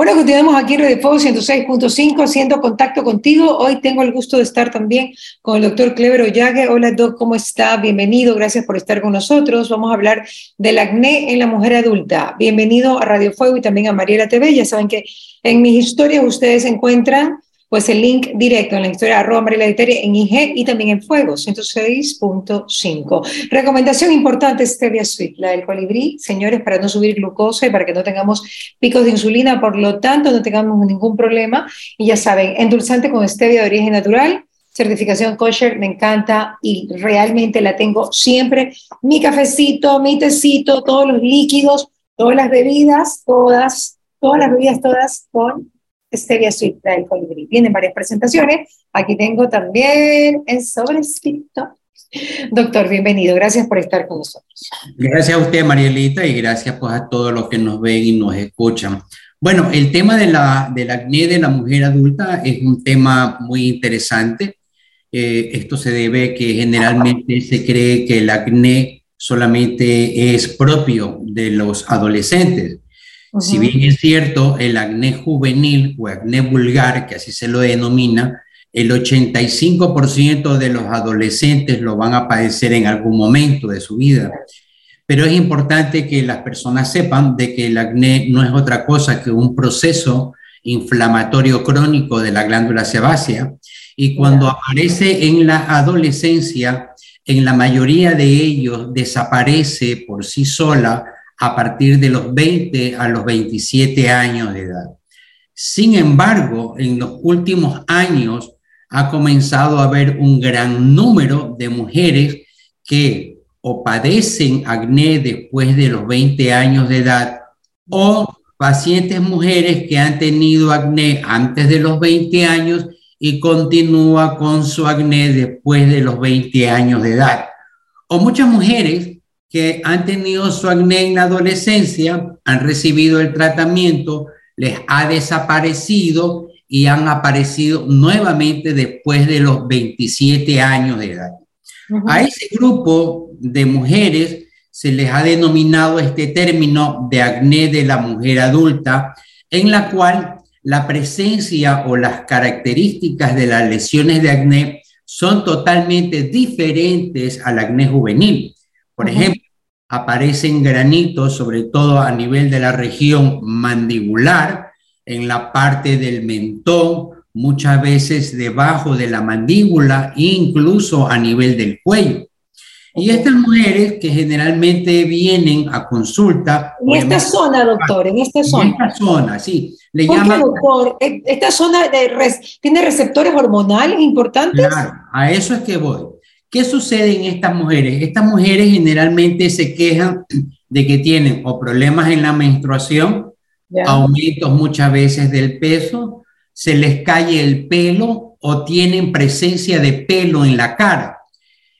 Bueno, continuamos aquí en Radio Fuego 106.5 haciendo contacto contigo. Hoy tengo el gusto de estar también con el doctor Clever Ollague. Hola, doc, ¿cómo está? Bienvenido, gracias por estar con nosotros. Vamos a hablar del acné en la mujer adulta. Bienvenido a Radio Fuego y también a Mariela TV. Ya saben que en mis historias ustedes encuentran pues el link directo en la historia arroba Mariela en IG y también en Fuego 106.5. Recomendación importante Stevia Sweet, la del colibrí, señores, para no subir glucosa y para que no tengamos picos de insulina, por lo tanto no tengamos ningún problema. Y ya saben, endulzante con stevia de origen natural, certificación kosher, me encanta y realmente la tengo siempre. Mi cafecito, mi tecito, todos los líquidos, todas las bebidas, todas, todas las bebidas, todas con Stevia Sweet del colibrí. Vienen varias presentaciones. Aquí tengo también el sobrecito. Doctor, bienvenido. Gracias por estar con nosotros. Gracias a usted, Marielita, y gracias pues, a todos los que nos ven y nos escuchan. Bueno, el tema de la, del acné de la mujer adulta es un tema muy interesante. Eh, esto se debe que generalmente se cree que el acné solamente es propio de los adolescentes si bien es cierto, el acné juvenil o acné vulgar, que así se lo denomina, el 85% de los adolescentes lo van a padecer en algún momento de su vida. Pero es importante que las personas sepan de que el acné no es otra cosa que un proceso inflamatorio crónico de la glándula sebácea. Y cuando aparece en la adolescencia, en la mayoría de ellos desaparece por sí sola a partir de los 20 a los 27 años de edad. Sin embargo, en los últimos años ha comenzado a haber un gran número de mujeres que o padecen acné después de los 20 años de edad o pacientes mujeres que han tenido acné antes de los 20 años y continúa con su acné después de los 20 años de edad. O muchas mujeres que han tenido su acné en la adolescencia, han recibido el tratamiento, les ha desaparecido y han aparecido nuevamente después de los 27 años de edad. A ese grupo de mujeres se les ha denominado este término de acné de la mujer adulta, en la cual la presencia o las características de las lesiones de acné son totalmente diferentes al acné juvenil. Por ejemplo, aparecen granitos, sobre todo a nivel de la región mandibular, en la parte del mentón, muchas veces debajo de la mandíbula e incluso a nivel del cuello. Y estas mujeres que generalmente vienen a consulta. En esta zona, doctor, en esta zona. En esta zona, sí. Le ¿Por qué, doctor? ¿Esta zona de tiene receptores hormonales importantes? Claro, a eso es que voy. ¿Qué sucede en estas mujeres? Estas mujeres generalmente se quejan de que tienen o problemas en la menstruación, aumentos muchas veces del peso, se les cae el pelo o tienen presencia de pelo en la cara.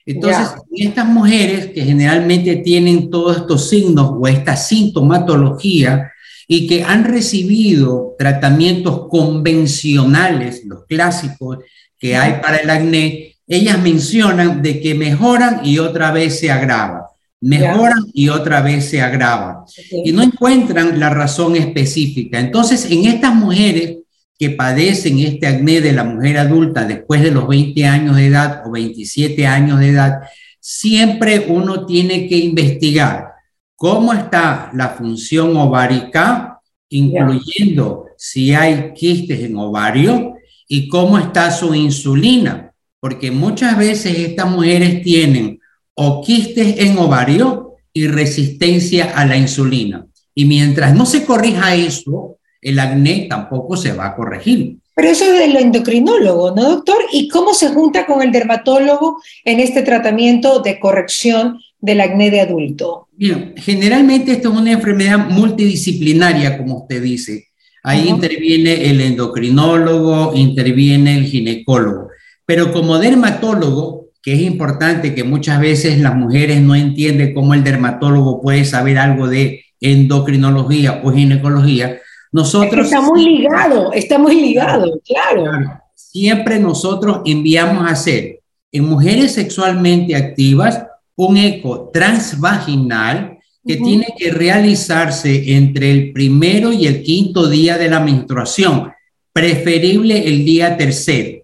Entonces, estas mujeres que generalmente tienen todos estos signos o esta sintomatología y que han recibido tratamientos convencionales, los clásicos que hay para el acné, ellas mencionan de que mejoran y otra vez se agrava, mejoran y otra vez se agrava. Y no encuentran la razón específica. Entonces, en estas mujeres que padecen este acné de la mujer adulta después de los 20 años de edad o 27 años de edad, siempre uno tiene que investigar cómo está la función ovárica, incluyendo si hay quistes en ovario y cómo está su insulina porque muchas veces estas mujeres tienen o quistes en ovario y resistencia a la insulina. Y mientras no se corrija eso, el acné tampoco se va a corregir. Pero eso es del endocrinólogo, ¿no, doctor? ¿Y cómo se junta con el dermatólogo en este tratamiento de corrección del acné de adulto? Bien, generalmente esto es una enfermedad multidisciplinaria, como usted dice. Ahí interviene el endocrinólogo, interviene el ginecólogo. Pero como dermatólogo, que es importante que muchas veces las mujeres no entienden cómo el dermatólogo puede saber algo de endocrinología o ginecología, nosotros... Está muy ligado, está muy ligado, claro. Siempre nosotros enviamos a hacer en mujeres sexualmente activas un eco transvaginal que tiene que realizarse entre el primero y el quinto día de la menstruación, preferible el día tercero.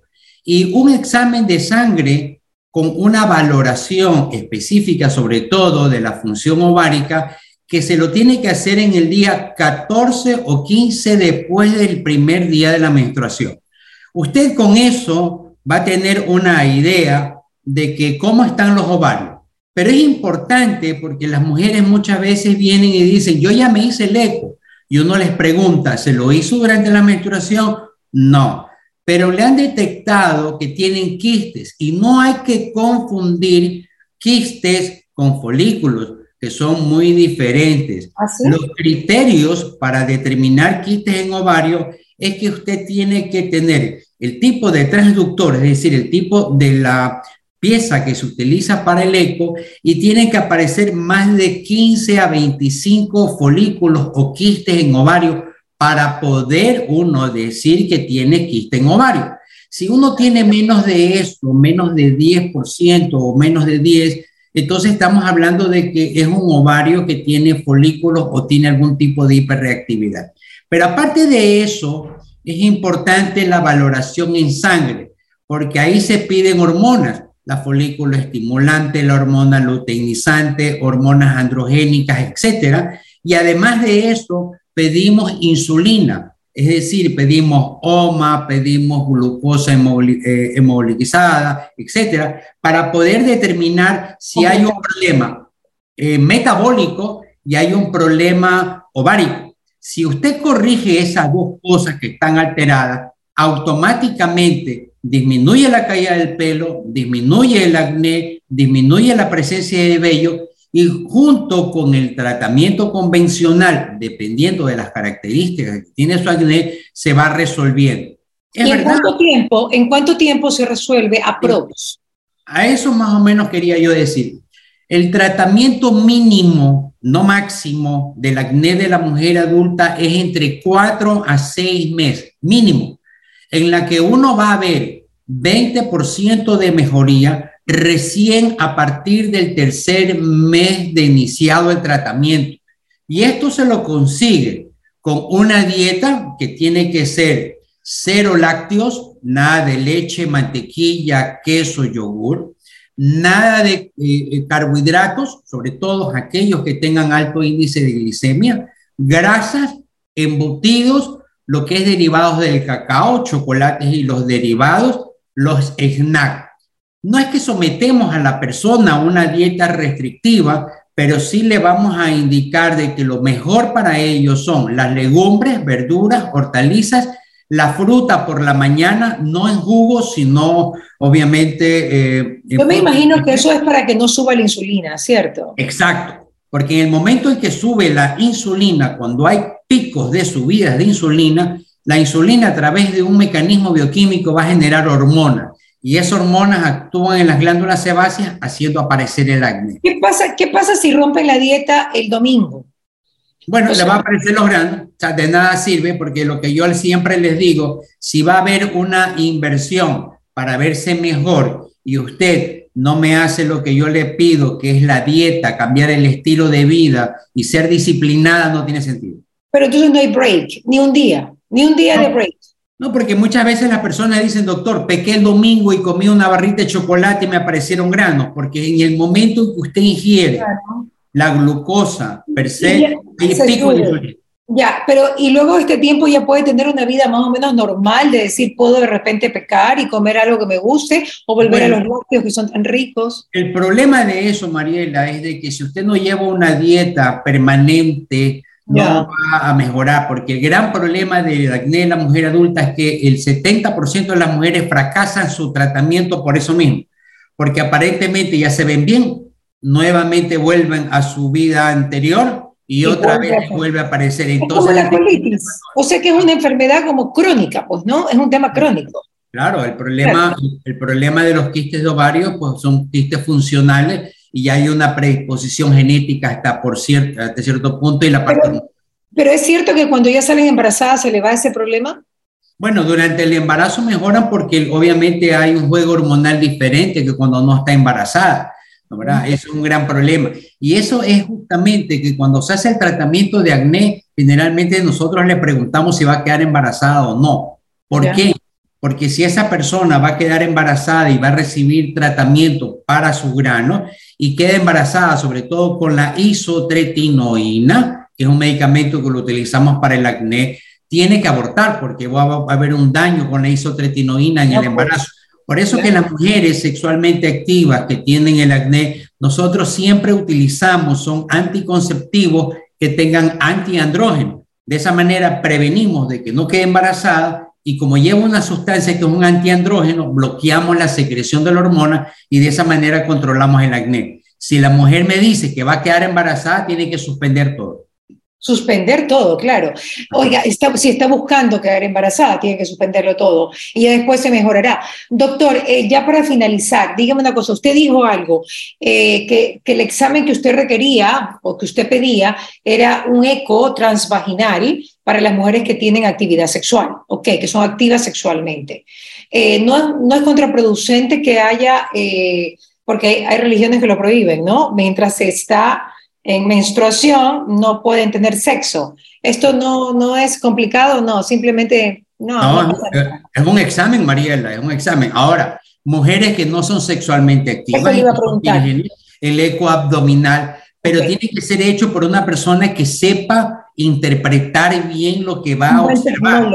Y un examen de sangre con una valoración específica, sobre todo de la función ovárica, que se lo tiene que hacer en el día 14 o 15 después del primer día de la menstruación. Usted con eso va a tener una idea de que cómo están los ovarios. Pero es importante porque las mujeres muchas veces vienen y dicen, yo ya me hice el eco. Y uno les pregunta, ¿se lo hizo durante la menstruación? No, pero le han detectado que tienen quistes y no hay que confundir quistes con folículos que son muy diferentes. ¿Ah, Los criterios para determinar quistes en ovario es que usted tiene que tener el tipo de transductor, es decir, el tipo de la pieza que se utiliza para el eco y tiene que aparecer más de 15 a 25 folículos o quistes en ovario para poder uno decir que tiene quiste en ovario. Si uno tiene menos de eso, menos de 10% o menos de 10, entonces estamos hablando de que es un ovario que tiene folículos o tiene algún tipo de hiperreactividad. Pero aparte de eso, es importante la valoración en sangre, porque ahí se piden hormonas, la folículo estimulante, la hormona luteinizante, hormonas androgénicas, etcétera. Y además de eso, pedimos insulina, es decir, pedimos OMA, pedimos glucosa eh, hemoglobinizada, etcétera, para poder determinar si hay un problema eh, metabólico y hay un problema ovárico. Si usted corrige esas dos cosas que están alteradas, automáticamente disminuye la caída del pelo, disminuye el acné, disminuye la presencia de vello y junto con el tratamiento convencional, dependiendo de las características que tiene su acné, se va resolviendo. ¿Y en cuánto, tiempo, en cuánto tiempo se resuelve a pros? A eso más o menos quería yo decir. El tratamiento mínimo, no máximo, del acné de la mujer adulta es entre 4 a 6 meses, mínimo, en la que uno va a ver 20% de mejoría recién a partir del tercer mes de iniciado el tratamiento. Y esto se lo consigue con una dieta que tiene que ser cero lácteos, nada de leche, mantequilla, queso, yogur, nada de eh, eh, carbohidratos, sobre todo aquellos que tengan alto índice de glicemia, grasas, embutidos, lo que es derivados del cacao, chocolates y los derivados, los snacks no es que sometemos a la persona a una dieta restrictiva, pero sí le vamos a indicar de que lo mejor para ellos son las legumbres, verduras, hortalizas, la fruta por la mañana, no en jugo, sino obviamente... Eh, Yo me imagino que eso es para que no suba la insulina, ¿cierto? Exacto, porque en el momento en que sube la insulina, cuando hay picos de subidas de insulina, la insulina a través de un mecanismo bioquímico va a generar hormonas y esas hormonas actúan en las glándulas sebáceas haciendo aparecer el acné. ¿Qué pasa, qué pasa si rompen la dieta el domingo? Bueno, le va a aparecer los granos, o sea, de nada sirve porque lo que yo siempre les digo, si va a haber una inversión para verse mejor y usted no me hace lo que yo le pido, que es la dieta, cambiar el estilo de vida y ser disciplinada, no tiene sentido. Pero entonces no hay break, ni un día, ni un día de break. No, porque muchas veces las personas dicen, doctor, pequé el domingo y comí una barrita de chocolate y me aparecieron granos, porque en el momento en que usted ingiere la glucosa per se, hay pico de Ya, pero y luego este tiempo ya puede tener una vida más o menos normal, de decir, puedo de repente pecar y comer algo que me guste o volver a los lácteos que son tan ricos. El problema de eso, Mariela, es de que si usted no lleva una dieta permanente, no va a mejorar, porque el gran problema del acné en la mujer adulta es que el 70% de las mujeres fracasan su tratamiento por eso mismo, porque aparentemente ya se ven bien, nuevamente vuelven a su vida anterior y, otra vez vuelve a aparecer. Entonces, la colitis, o sea que es una enfermedad como crónica, pues, ¿no? Es un tema crónico. Claro, el problema, el problema de los quistes de ovario, pues son quistes funcionales y hay una predisposición genética hasta, por cierto, hasta cierto punto y la pero, pero es cierto que cuando ya salen embarazadas se le va ese problema. Bueno, durante el embarazo mejoran porque obviamente hay un juego hormonal diferente que cuando no está embarazada. ¿verdad? Es un gran problema. Y eso es justamente que cuando se hace el tratamiento de acné, generalmente nosotros le preguntamos si va a quedar embarazada o no. ¿Por qué? Porque si esa persona va a quedar embarazada y va a recibir tratamiento para su grano y queda embarazada, sobre todo con la isotretinoína, que es un medicamento que lo utilizamos para el acné, tiene que abortar porque va a haber un daño con la isotretinoína en el embarazo. Por eso que las mujeres sexualmente activas que tienen el acné, nosotros siempre utilizamos, son anticonceptivos que tengan antiandrógeno. De esa manera prevenimos de que no quede embarazada y como lleva una sustancia que es un antiandrógeno, bloqueamos la secreción de la hormona y de esa manera controlamos el acné. Si la mujer me dice que va a quedar embarazada, tiene que suspender todo. Suspender todo, claro. Oiga, si está buscando quedar embarazada, tiene que suspenderlo todo y ya después se mejorará. Doctor, eh, ya para finalizar, dígame una cosa, usted dijo algo, eh, que, que, el examen que usted requería o que usted pedía era un eco transvaginal para las mujeres que tienen actividad sexual, ok, que son activas sexualmente. Eh, no, no, es contraproducente que haya, porque hay, hay religiones que lo prohíben, ¿no? Mientras se está en menstruación no pueden tener sexo. Esto no, no es complicado, no, simplemente no. es un examen, Mariela, es un examen. Ahora, mujeres que no son sexualmente activas, el eco abdominal, pero tiene que ser hecho por una persona que sepa interpretar bien lo que va a observar.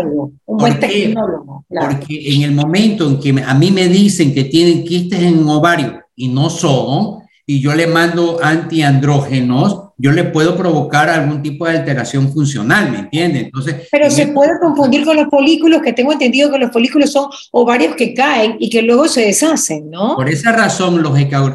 Un buen tecnólogo, Porque en el momento en que a mí me dicen que tienen quistes en ovario y no son, y yo le mando antiandrógenos, yo le puedo provocar algún tipo de alteración funcional, ¿me entiende? Entonces, Pero se puede confundir con los folículos, que tengo entendido que los folículos son ovarios que caen y que luego se deshacen, ¿no? Por esa razón, los,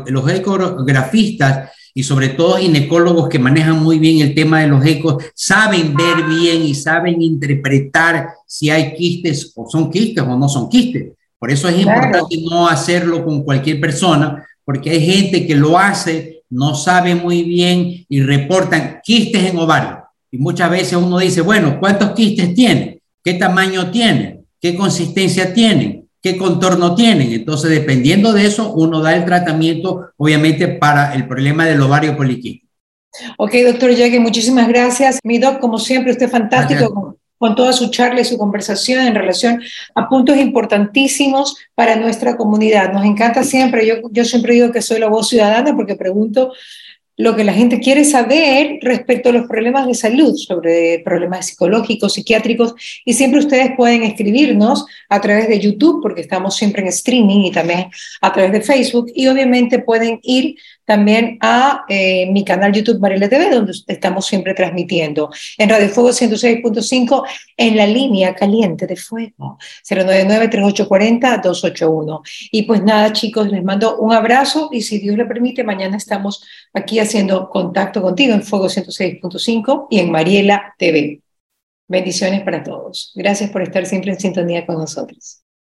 los ecografistas y sobre todo ginecólogos que manejan muy bien el tema de los ecos, saben ver bien y saben interpretar si hay quistes o son quistes o no son quistes. Por eso es importante no hacerlo con cualquier persona, porque hay gente que lo hace, no sabe muy bien y reportan quistes en ovario. Y muchas veces uno dice, bueno, ¿cuántos quistes tiene? ¿Qué tamaño tiene? ¿Qué consistencia tienen? ¿Qué contorno tienen? Entonces, dependiendo de eso, uno da el tratamiento, obviamente, para el problema del ovario poliquístico. Ok, doctor Yague, muchísimas gracias. Mi doc, como siempre, usted es fantástico con toda su charla y su conversación en relación a puntos importantísimos para nuestra comunidad. Nos encanta siempre, yo, yo siempre digo que soy la voz ciudadana porque pregunto lo que la gente quiere saber respecto a los problemas de salud, sobre problemas psicológicos, psiquiátricos, y siempre ustedes pueden escribirnos a través de YouTube, porque estamos siempre en streaming y también a través de Facebook, y obviamente pueden ir también a eh, mi canal YouTube Mariela TV, donde estamos siempre transmitiendo. En Radio Fuego 106.5, en la línea caliente de fuego, 099-3840-281. Y pues nada, chicos, les mando un abrazo y si Dios le permite, mañana estamos aquí haciendo contacto contigo en Fuego 106.5 y en Mariela TV. Bendiciones para todos. Gracias por estar siempre en sintonía con nosotros.